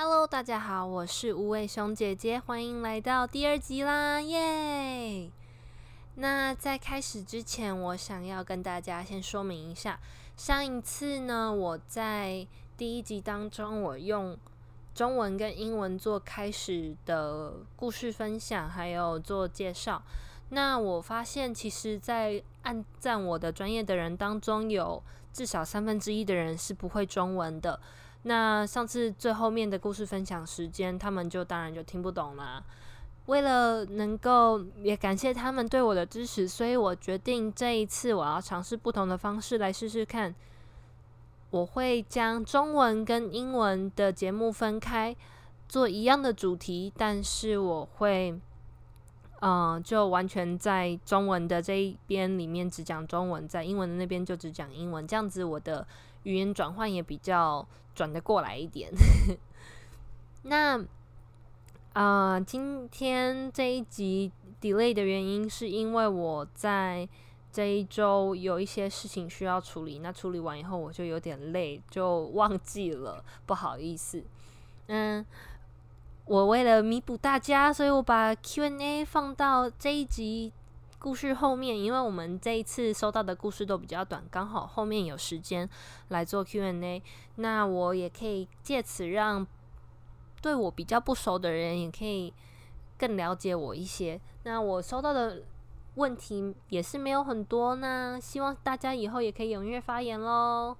Hello，大家好，我是无尾熊姐姐，欢迎来到第二集啦，耶！那在开始之前，我想要跟大家先说明一下，上一次呢，我在第一集当中，我用中文跟英文做开始的故事分享，还有做介绍。那我发现，其实，在按赞我的专业的人当中，有至少三分之一的人是不会中文的。那上次最后面的故事分享时间，他们就当然就听不懂啦。为了能够也感谢他们对我的支持，所以我决定这一次我要尝试不同的方式来试试看。我会将中文跟英文的节目分开做一样的主题，但是我会，嗯，就完全在中文的这一边里面只讲中文，在英文的那边就只讲英文，这样子我的语言转换也比较。转得过来一点。那啊，今天这一集 delay 的原因是因为我在这一周有一些事情需要处理，那处理完以后我就有点累，就忘记了，不好意思。嗯，我为了弥补大家，所以我把 Q&A 放到这一集。故事后面，因为我们这一次收到的故事都比较短，刚好后面有时间来做 Q&A，那我也可以借此让对我比较不熟的人也可以更了解我一些。那我收到的问题也是没有很多，那希望大家以后也可以踊跃发言喽。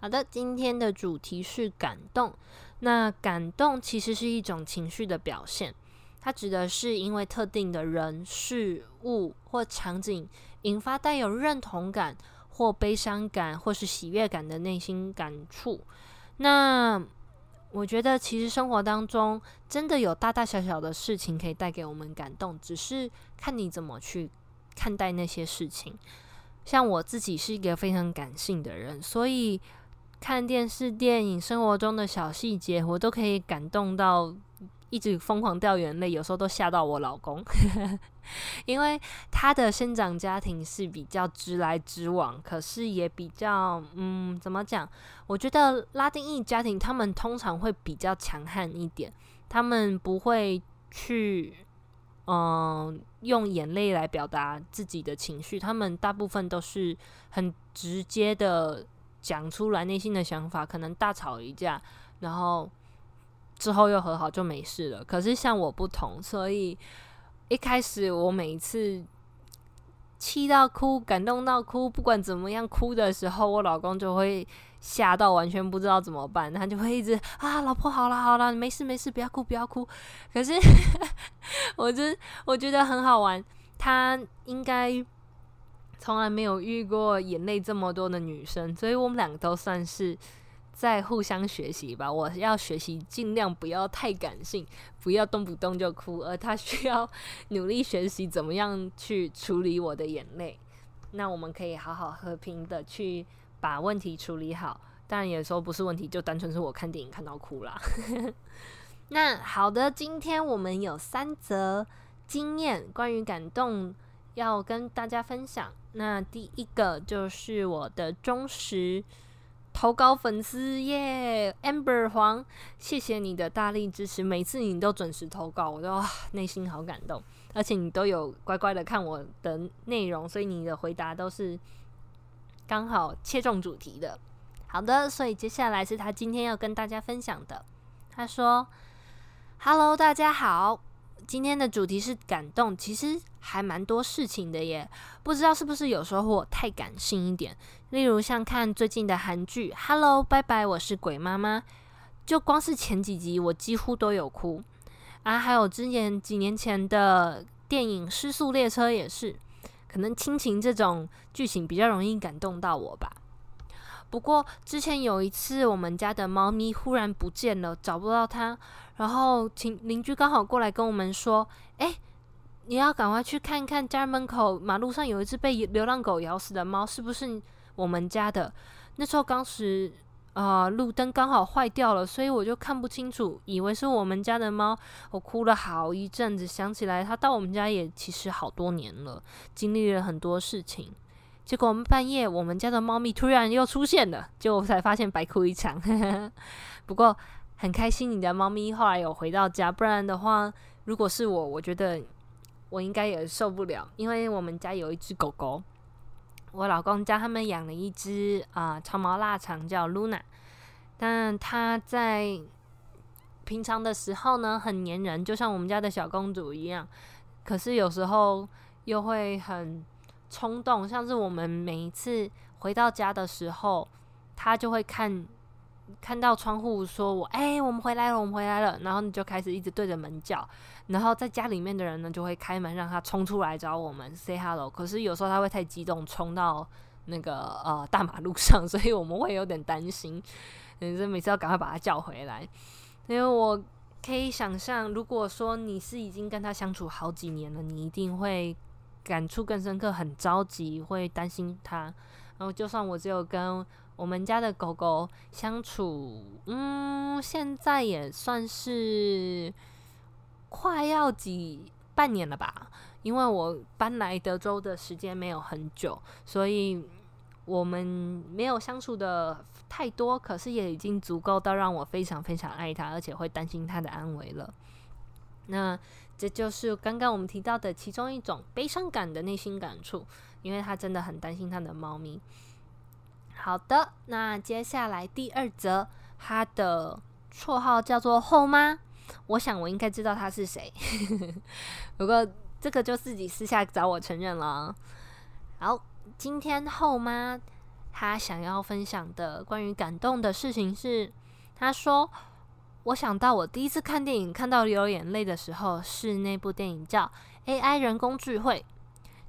好的，今天的主题是感动。那感动其实是一种情绪的表现。它指的是因为特定的人、事物或场景引发带有认同感或悲伤感或是喜悦感的内心感触。那我觉得，其实生活当中真的有大大小小的事情可以带给我们感动，只是看你怎么去看待那些事情。像我自己是一个非常感性的人，所以看电视、电影、生活中的小细节，我都可以感动到。一直疯狂掉眼泪，有时候都吓到我老公，因为他的生长家庭是比较直来直往，可是也比较嗯，怎么讲？我觉得拉丁裔家庭他们通常会比较强悍一点，他们不会去嗯用眼泪来表达自己的情绪，他们大部分都是很直接的讲出来内心的想法，可能大吵一架，然后。之后又和好就没事了。可是像我不同，所以一开始我每一次气到哭、感动到哭，不管怎么样哭的时候，我老公就会吓到，完全不知道怎么办。他就会一直啊，老婆好了好了，没事没事，不要哭不要哭。可是我真我觉得很好玩，他应该从来没有遇过眼泪这么多的女生，所以我们两个都算是。在互相学习吧，我要学习尽量不要太感性，不要动不动就哭，而他需要努力学习怎么样去处理我的眼泪。那我们可以好好和平的去把问题处理好。当然有时候不是问题，就单纯是我看电影看到哭啦。那好的，今天我们有三则经验关于感动要跟大家分享。那第一个就是我的忠实。投稿粉丝耶，amber 黄，谢谢你的大力支持，每次你都准时投稿，我都内心好感动，而且你都有乖乖的看我的内容，所以你的回答都是刚好切中主题的。好的，所以接下来是他今天要跟大家分享的。他说：“Hello，大家好。”今天的主题是感动，其实还蛮多事情的耶。不知道是不是有时候我太感性一点，例如像看最近的韩剧《Hello 拜拜》，我是鬼妈妈，就光是前几集我几乎都有哭啊。还有之前几年前的电影《失速列车》也是，可能亲情这种剧情比较容易感动到我吧。不过之前有一次，我们家的猫咪忽然不见了，找不到它。然后邻邻居刚好过来跟我们说：“哎，你要赶快去看看家门口马路上有一只被流浪狗咬死的猫，是不是我们家的？”那时候当时啊，路灯刚好坏掉了，所以我就看不清楚，以为是我们家的猫。我哭了好一阵子，想起来它到我们家也其实好多年了，经历了很多事情。结果我们半夜，我们家的猫咪突然又出现了，结果才发现白哭一场。不过很开心你的猫咪后来有回到家，不然的话，如果是我，我觉得我应该也受不了，因为我们家有一只狗狗，我老公家他们养了一只啊长毛腊肠叫 Luna，但它在平常的时候呢很粘人，就像我们家的小公主一样，可是有时候又会很冲动，像是我们每一次回到家的时候。他就会看看到窗户，说我哎，我们回来了，我们回来了。然后你就开始一直对着门叫，然后在家里面的人呢就会开门让他冲出来找我们 say hello。可是有时候他会太激动，冲到那个呃大马路上，所以我们会有点担心，嗯，所以每次要赶快把他叫回来。因为我可以想象，如果说你是已经跟他相处好几年了，你一定会感触更深刻，很着急，会担心他。然后就算我只有跟我们家的狗狗相处，嗯，现在也算是快要几半年了吧。因为我搬来德州的时间没有很久，所以我们没有相处的太多，可是也已经足够到让我非常非常爱它，而且会担心它的安危了。那这就是刚刚我们提到的其中一种悲伤感的内心感触，因为他真的很担心他的猫咪。好的，那接下来第二则，他的绰号叫做后妈，我想我应该知道他是谁，不过这个就自己私下找我承认了。好，今天后妈他想要分享的关于感动的事情是，他说我想到我第一次看电影看到流眼泪的时候，是那部电影叫《AI 人工智慧》，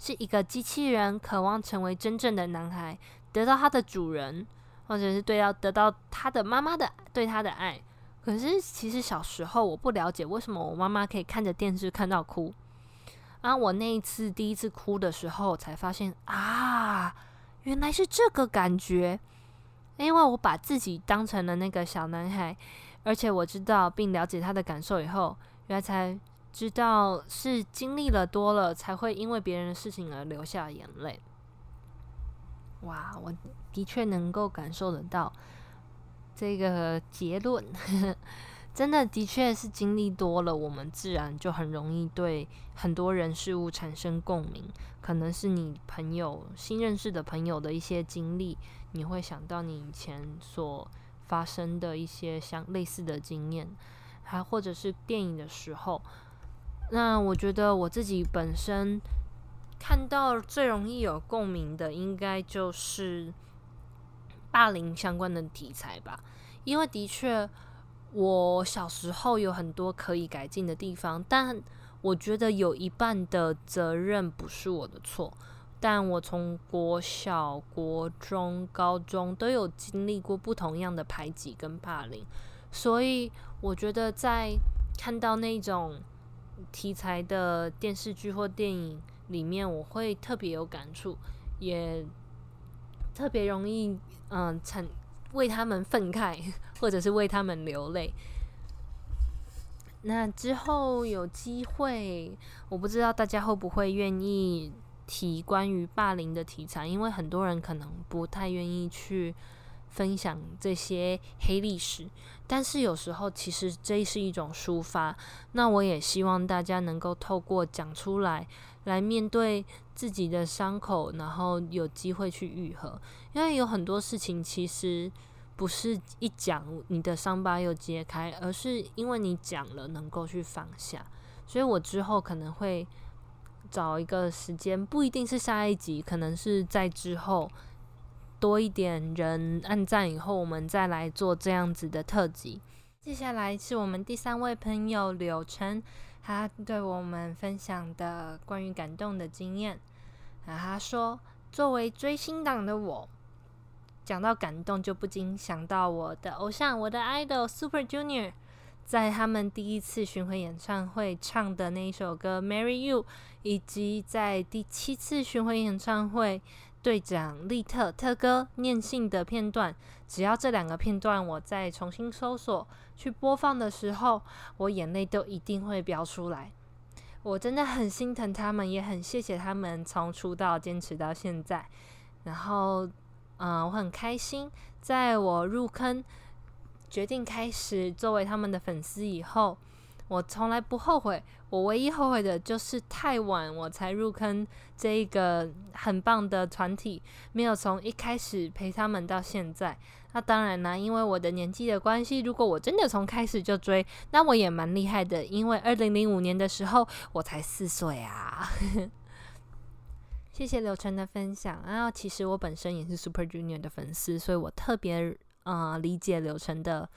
是一个机器人渴望成为真正的男孩。得到它的主人，或者是对到得到他的妈妈的对他的爱。可是其实小时候我不了解为什么我妈妈可以看着电视看到哭。啊，我那一次第一次哭的时候，才发现啊，原来是这个感觉。因为我把自己当成了那个小男孩，而且我知道并了解他的感受以后，原来才知道是经历了多了，才会因为别人的事情而流下眼泪。哇，我的确能够感受得到这个结论，真的的确是经历多了，我们自然就很容易对很多人事物产生共鸣。可能是你朋友新认识的朋友的一些经历，你会想到你以前所发生的一些相类似的经验，还或者是电影的时候。那我觉得我自己本身。看到最容易有共鸣的，应该就是霸凌相关的题材吧。因为的确，我小时候有很多可以改进的地方，但我觉得有一半的责任不是我的错。但我从国小、国中、高中都有经历过不同样的排挤跟霸凌，所以我觉得在看到那种题材的电视剧或电影。里面我会特别有感触，也特别容易嗯，产为他们愤慨，或者是为他们流泪。那之后有机会，我不知道大家会不会愿意提关于霸凌的题材，因为很多人可能不太愿意去分享这些黑历史。但是有时候其实这是一种抒发，那我也希望大家能够透过讲出来。来面对自己的伤口，然后有机会去愈合。因为有很多事情其实不是一讲你的伤疤又揭开，而是因为你讲了能够去放下。所以我之后可能会找一个时间，不一定是下一集，可能是在之后多一点人按赞以后，我们再来做这样子的特辑。接下来是我们第三位朋友柳晨。他对我们分享的关于感动的经验，啊，他说：“作为追星党的我，讲到感动就不禁想到我的偶像，我的 idol Super Junior，在他们第一次巡回演唱会唱的那一首歌《Marry You》，以及在第七次巡回演唱会。”队长利特特哥念信的片段，只要这两个片段我再重新搜索去播放的时候，我眼泪都一定会飙出来。我真的很心疼他们，也很谢谢他们从出道坚持到现在。然后，嗯，我很开心，在我入坑决定开始作为他们的粉丝以后，我从来不后悔。我唯一后悔的就是太晚我才入坑这一个很棒的团体，没有从一开始陪他们到现在。那当然啦，因为我的年纪的关系，如果我真的从开始就追，那我也蛮厉害的。因为二零零五年的时候我才四岁啊。谢谢刘晨的分享。然后其实我本身也是 Super Junior 的粉丝，所以我特别呃理解刘晨的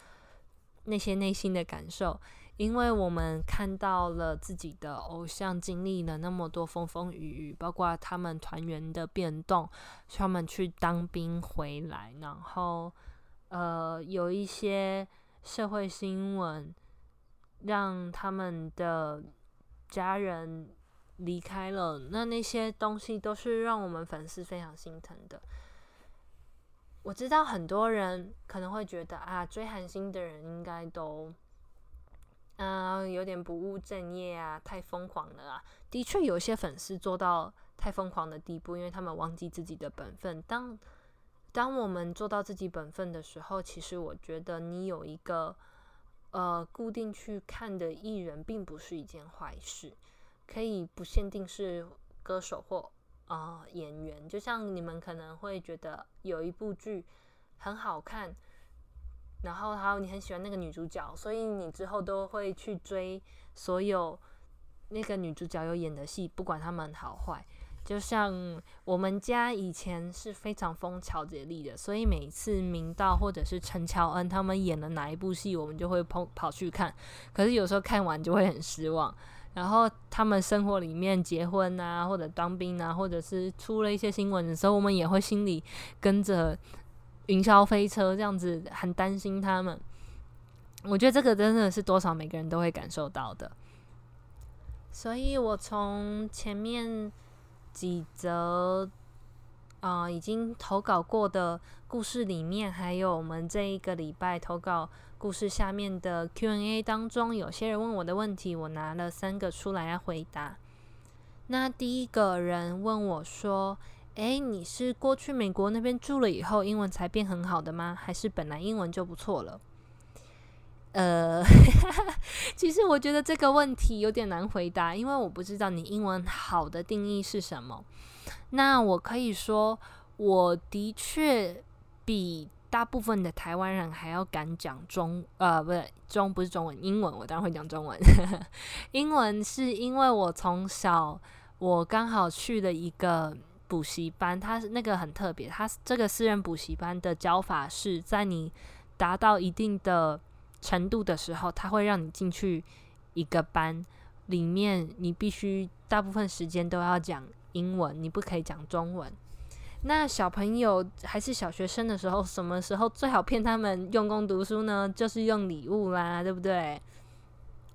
那些内心的感受。因为我们看到了自己的偶像经历了那么多风风雨雨，包括他们团员的变动，他们去当兵回来，然后呃有一些社会新闻让他们的家人离开了，那那些东西都是让我们粉丝非常心疼的。我知道很多人可能会觉得啊，追韩星的人应该都。嗯，有点不务正业啊，太疯狂了啊！的确，有些粉丝做到太疯狂的地步，因为他们忘记自己的本分。当当我们做到自己本分的时候，其实我觉得你有一个呃固定去看的艺人，并不是一件坏事。可以不限定是歌手或啊演员，就像你们可能会觉得有一部剧很好看。然后还有你很喜欢那个女主角，所以你之后都会去追所有那个女主角有演的戏，不管他们好坏。就像我们家以前是非常疯乔杰利的，所以每次明道或者是陈乔恩他们演了哪一部戏，我们就会跑跑去看。可是有时候看完就会很失望。然后他们生活里面结婚啊，或者当兵啊，或者是出了一些新闻的时候，我们也会心里跟着。云霄飞车这样子，很担心他们。我觉得这个真的是多少每个人都会感受到的。所以我从前面几则啊已经投稿过的故事里面，还有我们这一个礼拜投稿故事下面的 Q&A 当中，有些人问我的问题，我拿了三个出来要回答。那第一个人问我说。哎，你是过去美国那边住了以后，英文才变很好的吗？还是本来英文就不错了？呃，其实我觉得这个问题有点难回答，因为我不知道你英文好的定义是什么。那我可以说，我的确比大部分的台湾人还要敢讲中，呃，不是中，不是中文，英文。我当然会讲中文。英文是因为我从小我刚好去了一个。补习班，它那个很特别，它这个私人补习班的教法是在你达到一定的程度的时候，他会让你进去一个班里面，你必须大部分时间都要讲英文，你不可以讲中文。那小朋友还是小学生的时候，什么时候最好骗他们用功读书呢？就是用礼物啦，对不对？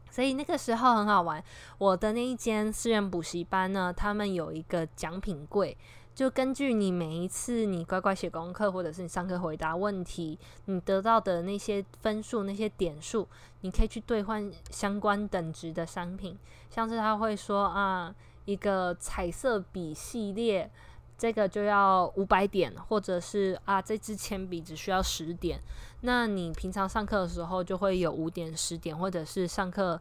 所以那个时候很好玩。我的那一间私人补习班呢，他们有一个奖品柜，就根据你每一次你乖乖写功课，或者是你上课回答问题，你得到的那些分数、那些点数，你可以去兑换相关等值的商品。像是他会说啊，一个彩色笔系列。这个就要五百点，或者是啊，这支铅笔只需要十点。那你平常上课的时候就会有五点、十点，或者是上课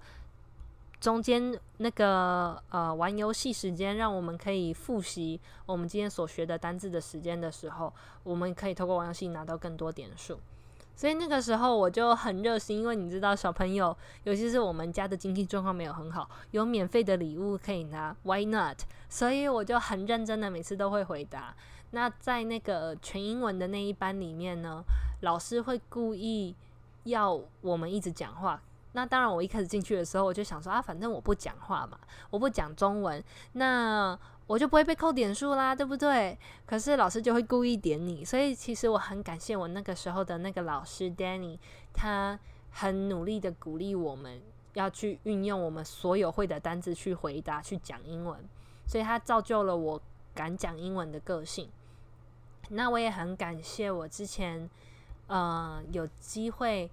中间那个呃玩游戏时间，让我们可以复习我们今天所学的单字的时间的时候，我们可以透过玩游戏拿到更多点数。所以那个时候我就很热心，因为你知道小朋友，尤其是我们家的经济状况没有很好，有免费的礼物可以拿，Why not？所以我就很认真的每次都会回答。那在那个全英文的那一班里面呢，老师会故意要我们一直讲话。那当然，我一开始进去的时候，我就想说啊，反正我不讲话嘛，我不讲中文，那。我就不会被扣点数啦，对不对？可是老师就会故意点你，所以其实我很感谢我那个时候的那个老师 Danny，他很努力的鼓励我们要去运用我们所有会的单词去回答、去讲英文，所以他造就了我敢讲英文的个性。那我也很感谢我之前呃有机会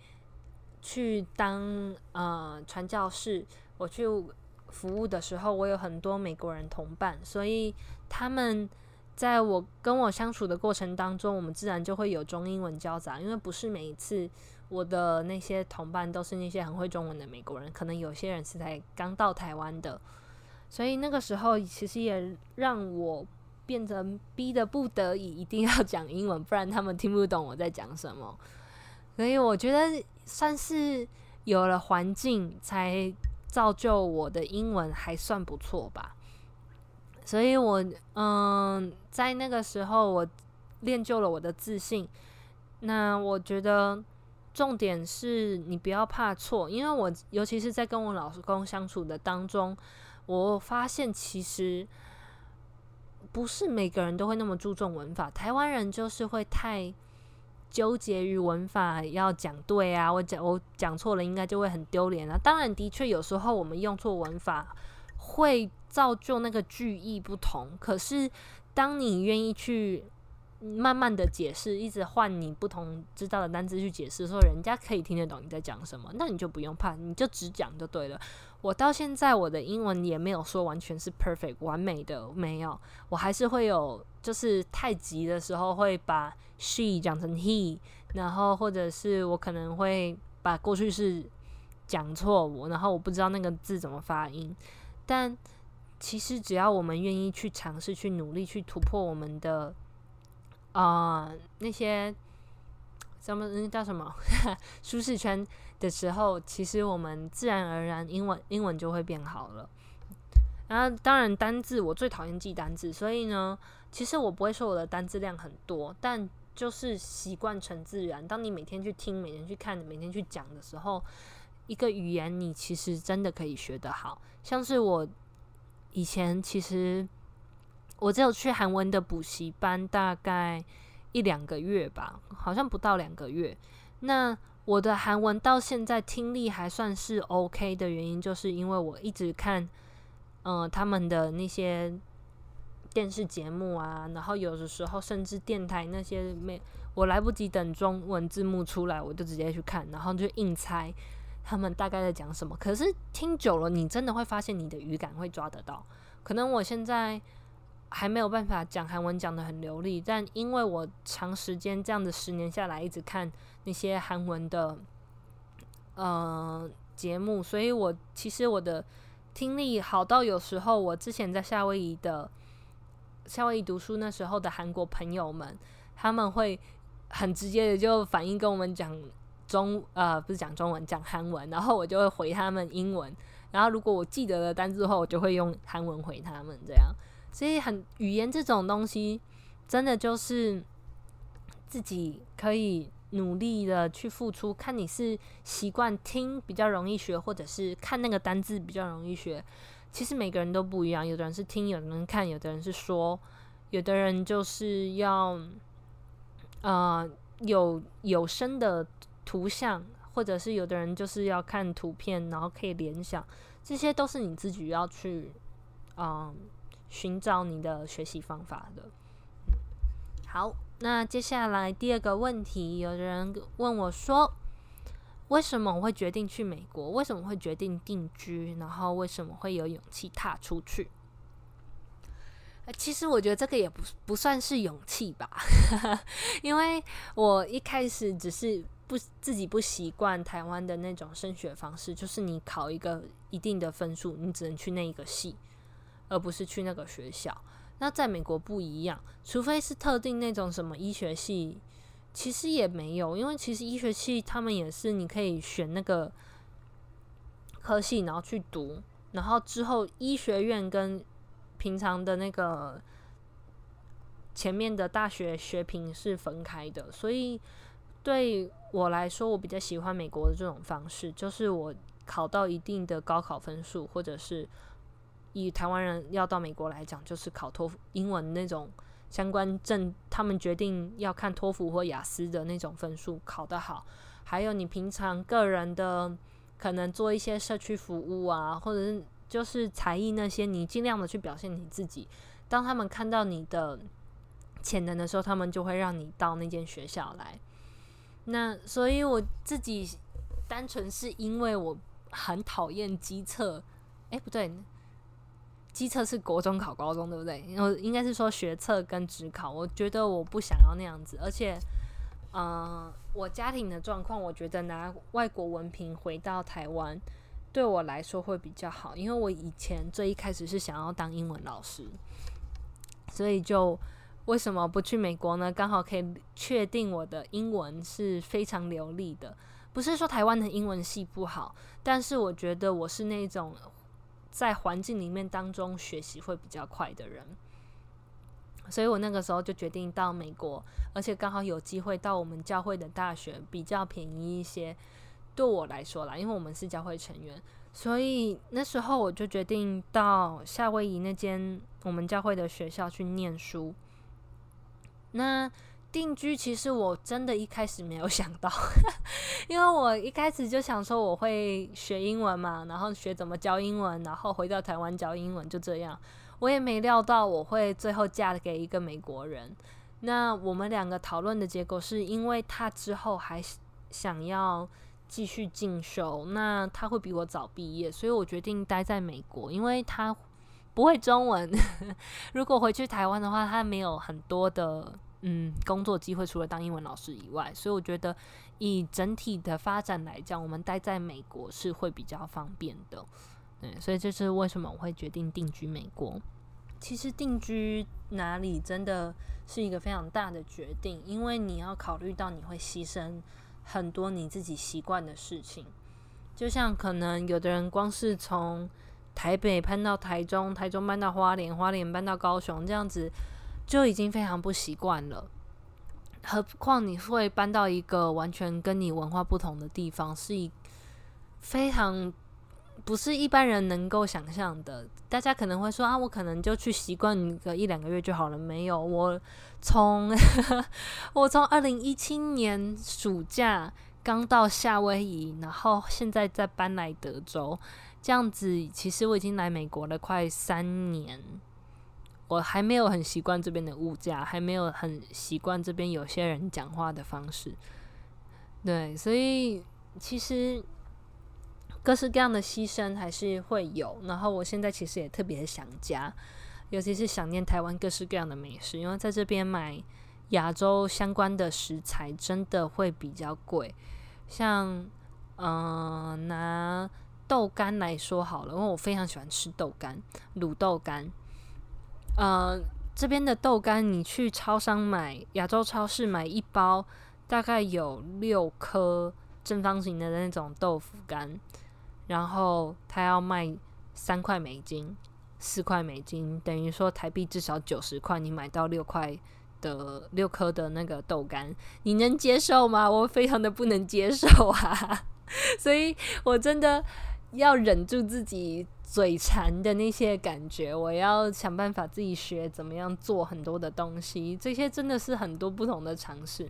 去当呃传教士，我去。服务的时候，我有很多美国人同伴，所以他们在我跟我相处的过程当中，我们自然就会有中英文交杂。因为不是每一次我的那些同伴都是那些很会中文的美国人，可能有些人是才刚到台湾的，所以那个时候其实也让我变成逼得不得已一定要讲英文，不然他们听不懂我在讲什么。所以我觉得算是有了环境，才造就我的英文还算不错吧。所以我嗯，在那个时候我练就了我的自信。那我觉得重点是你不要怕错，因为我尤其是在跟我老公相处的当中，我发现其实不是每个人都会那么注重文法。台湾人就是会太纠结于文法要讲对啊，我讲我讲错了应该就会很丢脸啊。当然，的确有时候我们用错文法会造就那个句意不同，可是当你愿意去。慢慢的解释，一直换你不同知道的单词去解释，说人家可以听得懂你在讲什么，那你就不用怕，你就只讲就对了。我到现在我的英文也没有说完全是 perfect 完美的，没有，我还是会有，就是太急的时候会把 she 讲成 he，然后或者是我可能会把过去式讲错误，然后我不知道那个字怎么发音。但其实只要我们愿意去尝试、去努力、去突破我们的。啊，那些什么那叫什么舒适圈的时候，其实我们自然而然英文英文就会变好了。然后当然单字，我最讨厌记单字，所以呢，其实我不会说我的单字量很多，但就是习惯成自然。当你每天去听、每天去看、每天去讲的时候，一个语言你其实真的可以学得好。像是我以前其实。我只有去韩文的补习班，大概一两个月吧，好像不到两个月。那我的韩文到现在听力还算是 OK 的原因，就是因为我一直看，嗯，他们的那些电视节目啊，然后有的时候甚至电台那些没，我来不及等中文字幕出来，我就直接去看，然后就硬猜他们大概在讲什么。可是听久了，你真的会发现你的语感会抓得到。可能我现在。还没有办法讲韩文讲的很流利，但因为我长时间这样子十年下来一直看那些韩文的呃节目，所以我其实我的听力好到有时候我之前在夏威夷的夏威夷读书那时候的韩国朋友们，他们会很直接的就反应跟我们讲中呃不是讲中文讲韩文，然后我就会回他们英文，然后如果我记得了单字后，我就会用韩文回他们这样。所以，很语言这种东西，真的就是自己可以努力的去付出。看你是习惯听比较容易学，或者是看那个单字比较容易学。其实每个人都不一样，有的人是听，有的人看，有的人是说，有的人就是要呃有有声的图像，或者是有的人就是要看图片，然后可以联想。这些都是你自己要去嗯。寻找你的学习方法的。好，那接下来第二个问题，有人问我说：“为什么我会决定去美国？为什么会决定定居？然后为什么会有勇气踏出去？”其实我觉得这个也不不算是勇气吧，因为我一开始只是不自己不习惯台湾的那种升学方式，就是你考一个一定的分数，你只能去那一个系。而不是去那个学校，那在美国不一样，除非是特定那种什么医学系，其实也没有，因为其实医学系他们也是你可以选那个科系，然后去读，然后之后医学院跟平常的那个前面的大学学评是分开的，所以对我来说，我比较喜欢美国的这种方式，就是我考到一定的高考分数，或者是。以台湾人要到美国来讲，就是考托福英文那种相关证，他们决定要看托福或雅思的那种分数考得好，还有你平常个人的可能做一些社区服务啊，或者是就是才艺那些，你尽量的去表现你自己。当他们看到你的潜能的时候，他们就会让你到那间学校来。那所以我自己单纯是因为我很讨厌机测，哎，不对。机测是国中考高中，对不对？我应该是说学测跟职考，我觉得我不想要那样子，而且嗯，我家庭的状况，我觉得拿外国文凭回到台湾，对我来说会比较好，因为我以前最一开始是想要当英文老师，所以就为什么不去美国呢？刚好可以确定我的英文是非常流利的。不是说台湾的英文系不好，但是我觉得我是那种在环境里面当中学习会比较快的人。所以我那个时候就决定到美国，而且刚好有机会到我们教会的大学，比较便宜一些。对我来说啦，因为我们是教会成员，所以那时候我就决定到夏威夷那间我们教会的学校去念书。那定居其实我真的一开始没有想到，因为我一开始就想说我会学英文嘛，然后学怎么教英文，然后回到台湾教英文，就这样。我也没料到我会最后嫁给一个美国人。那我们两个讨论的结果是因为他之后还想要继续进修，那他会比我早毕业，所以我决定待在美国，因为他不会中文。如果回去台湾的话，他没有很多的嗯工作机会，除了当英文老师以外，所以我觉得以整体的发展来讲，我们待在美国是会比较方便的。对，所以这是为什么我会决定定居美国。其实定居哪里真的是一个非常大的决定，因为你要考虑到你会牺牲很多你自己习惯的事情。就像可能有的人光是从台北搬到台中，台中搬到花莲，花莲搬到高雄，这样子就已经非常不习惯了。何况你会搬到一个完全跟你文化不同的地方，是一非常。不是一般人能够想象的。大家可能会说啊，我可能就去习惯个一两个月就好了。没有，我从 我从二零一七年暑假刚到夏威夷，然后现在再搬来德州，这样子，其实我已经来美国了快三年，我还没有很习惯这边的物价，还没有很习惯这边有些人讲话的方式。对，所以其实。各式各样的牺牲还是会有，然后我现在其实也特别想家，尤其是想念台湾各式各样的美食，因为在这边买亚洲相关的食材真的会比较贵。像嗯，拿豆干来说好了，因为我非常喜欢吃豆干，卤豆干。呃，这边的豆干你去超商买，亚洲超市买一包，大概有六颗正方形的那种豆腐干。然后他要卖三块美金，四块美金，等于说台币至少九十块，你买到六块的六颗的那个豆干，你能接受吗？我非常的不能接受啊！所以我真的要忍住自己嘴馋的那些感觉，我要想办法自己学怎么样做很多的东西，这些真的是很多不同的尝试。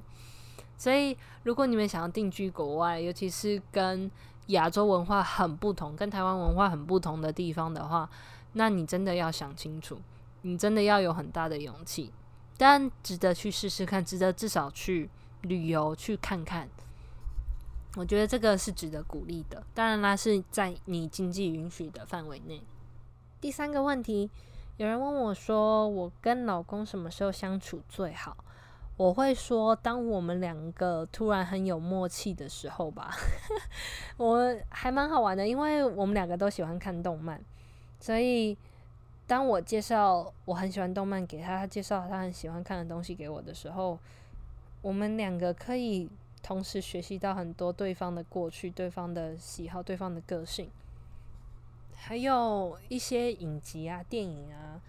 所以如果你们想要定居国外，尤其是跟亚洲文化很不同，跟台湾文化很不同的地方的话，那你真的要想清楚，你真的要有很大的勇气，但值得去试试看，值得至少去旅游去看看。我觉得这个是值得鼓励的，当然啦，是在你经济允许的范围内。第三个问题，有人问我说，我跟老公什么时候相处最好？我会说，当我们两个突然很有默契的时候吧，我还蛮好玩的，因为我们两个都喜欢看动漫，所以当我介绍我很喜欢动漫给他，他介绍他很喜欢看的东西给我的时候，我们两个可以同时学习到很多对方的过去、对方的喜好、对方的个性，还有一些影集啊、电影啊，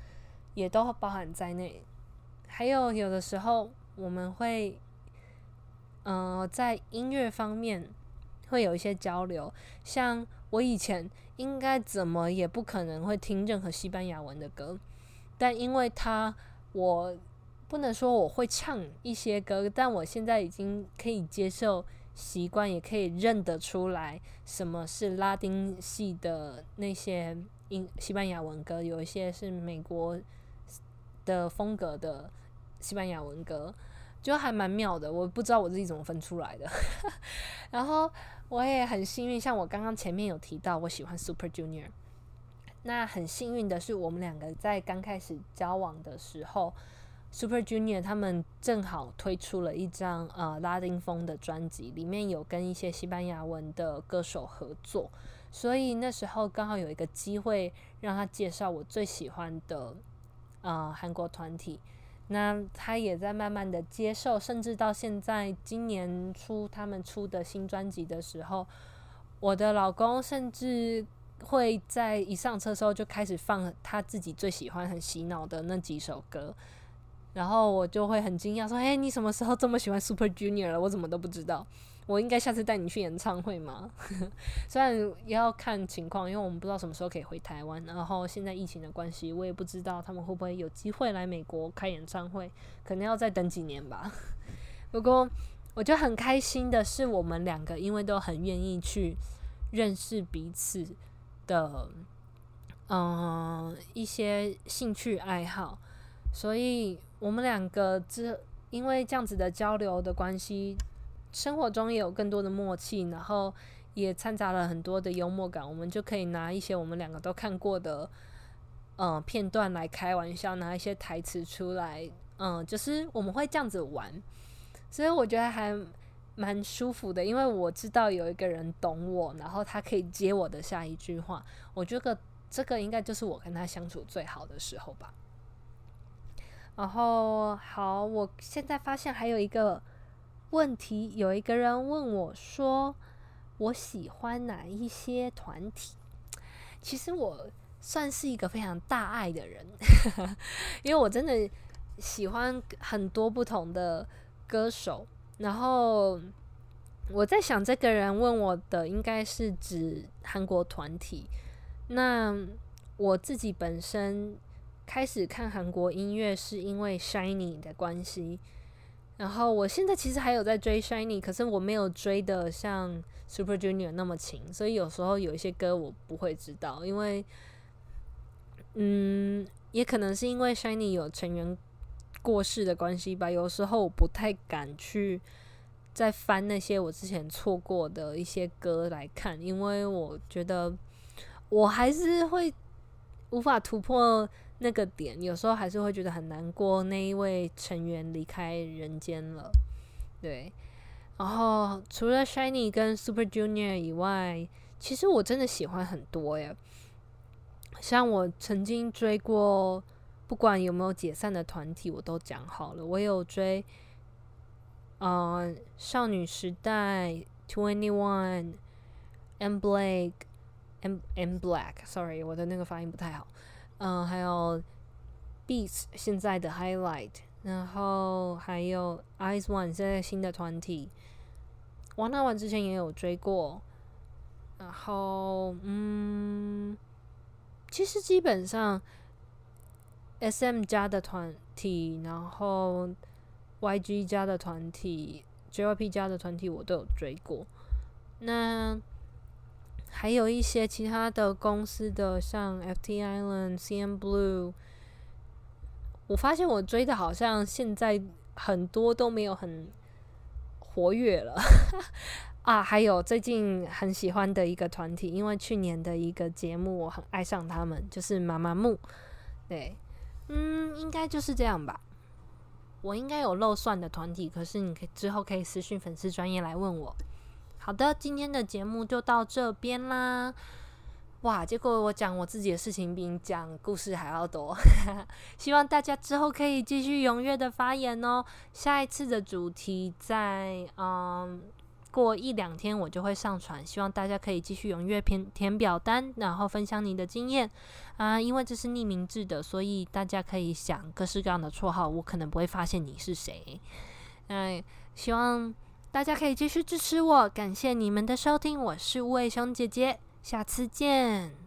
也都包含在内，还有有的时候。我们会，呃，在音乐方面会有一些交流。像我以前应该怎么也不可能会听任何西班牙文的歌，但因为他，我不能说我会唱一些歌，但我现在已经可以接受、习惯，也可以认得出来什么是拉丁系的那些英西班牙文歌，有一些是美国的风格的。西班牙文歌就还蛮妙的，我不知道我自己怎么分出来的。然后我也很幸运，像我刚刚前面有提到，我喜欢 Super Junior。那很幸运的是，我们两个在刚开始交往的时候 Super Junior 他们正好推出了一张呃拉丁风的专辑，里面有跟一些西班牙文的歌手合作，所以那时候刚好有一个机会让他介绍我最喜欢的呃韩国团体。那他也在慢慢的接受，甚至到现在今年初他们出的新专辑的时候，我的老公甚至会在一上车时候就开始放他自己最喜欢、很洗脑的那几首歌。然后我就会很惊讶，说：“哎，你什么时候这么喜欢 Super Junior 了？我怎么都不知道。我应该下次带你去演唱会吗？虽然也要看情况，因为我们不知道什么时候可以回台湾。然后现在疫情的关系，我也不知道他们会不会有机会来美国开演唱会，可能要再等几年吧。不过我觉得很开心的是，我们两个因为都很愿意去认识彼此的，嗯，一些兴趣爱好，所以。我们两个之因为这样子的交流的关系，生活中也有更多的默契，然后也掺杂了很多的幽默感。我们就可以拿一些我们两个都看过的嗯片段来开玩笑，拿一些台词出来，嗯，就是我们会这样子玩，所以我觉得还蛮舒服的，因为我知道有一个人懂我，然后他可以接我的下一句话。我觉得这个应该就是我跟他相处最好的时候吧。然后好，我现在发现还有一个问题，有一个人问我说：“我喜欢哪一些团体？”其实我算是一个非常大爱的人，因为我真的喜欢很多不同的歌手。然后我在想，这个人问我的应该是指韩国团体。那我自己本身。开始看韩国音乐是因为 Shiny 的关系，然后我现在其实还有在追 Shiny，可是我没有追的像 Super Junior 那么勤，所以有时候有一些歌我不会知道，因为，嗯，也可能是因为 Shiny 有成员过世的关系吧，有时候我不太敢去再翻那些我之前错过的一些歌来看，因为我觉得我还是会无法突破。那个点有时候还是会觉得很难过，那一位成员离开人间了，对。然后除了 Shiny 跟 Super Junior 以外，其实我真的喜欢很多耶。像我曾经追过，不管有没有解散的团体，我都讲好了。我有追，呃，少女时代、Twenty One，M Blake，M M Black，Sorry，我的那个发音不太好。嗯，还有 Beats 现在的 Highlight，然后还有 Eyes One 现在新的团体，王大文之前也有追过，然后嗯，其实基本上 SM 家的团体，然后 YG 家的团体，JYP 家的团体我都有追过，那。还有一些其他的公司的，像 FT Island、CN Blue，我发现我追的好像现在很多都没有很活跃了 啊。还有最近很喜欢的一个团体，因为去年的一个节目我很爱上他们，就是妈妈木。对，嗯，应该就是这样吧。我应该有漏算的团体，可是你可以之后可以私信粉丝专业来问我。好的，今天的节目就到这边啦。哇，结果我讲我自己的事情比讲故事还要多。希望大家之后可以继续踊跃的发言哦。下一次的主题在嗯过一两天我就会上传，希望大家可以继续踊跃填填表单，然后分享你的经验啊。因为这是匿名制的，所以大家可以想各式各样的绰号，我可能不会发现你是谁。嗯，希望。大家可以继续支持我，感谢你们的收听，我是无尾熊姐姐，下次见。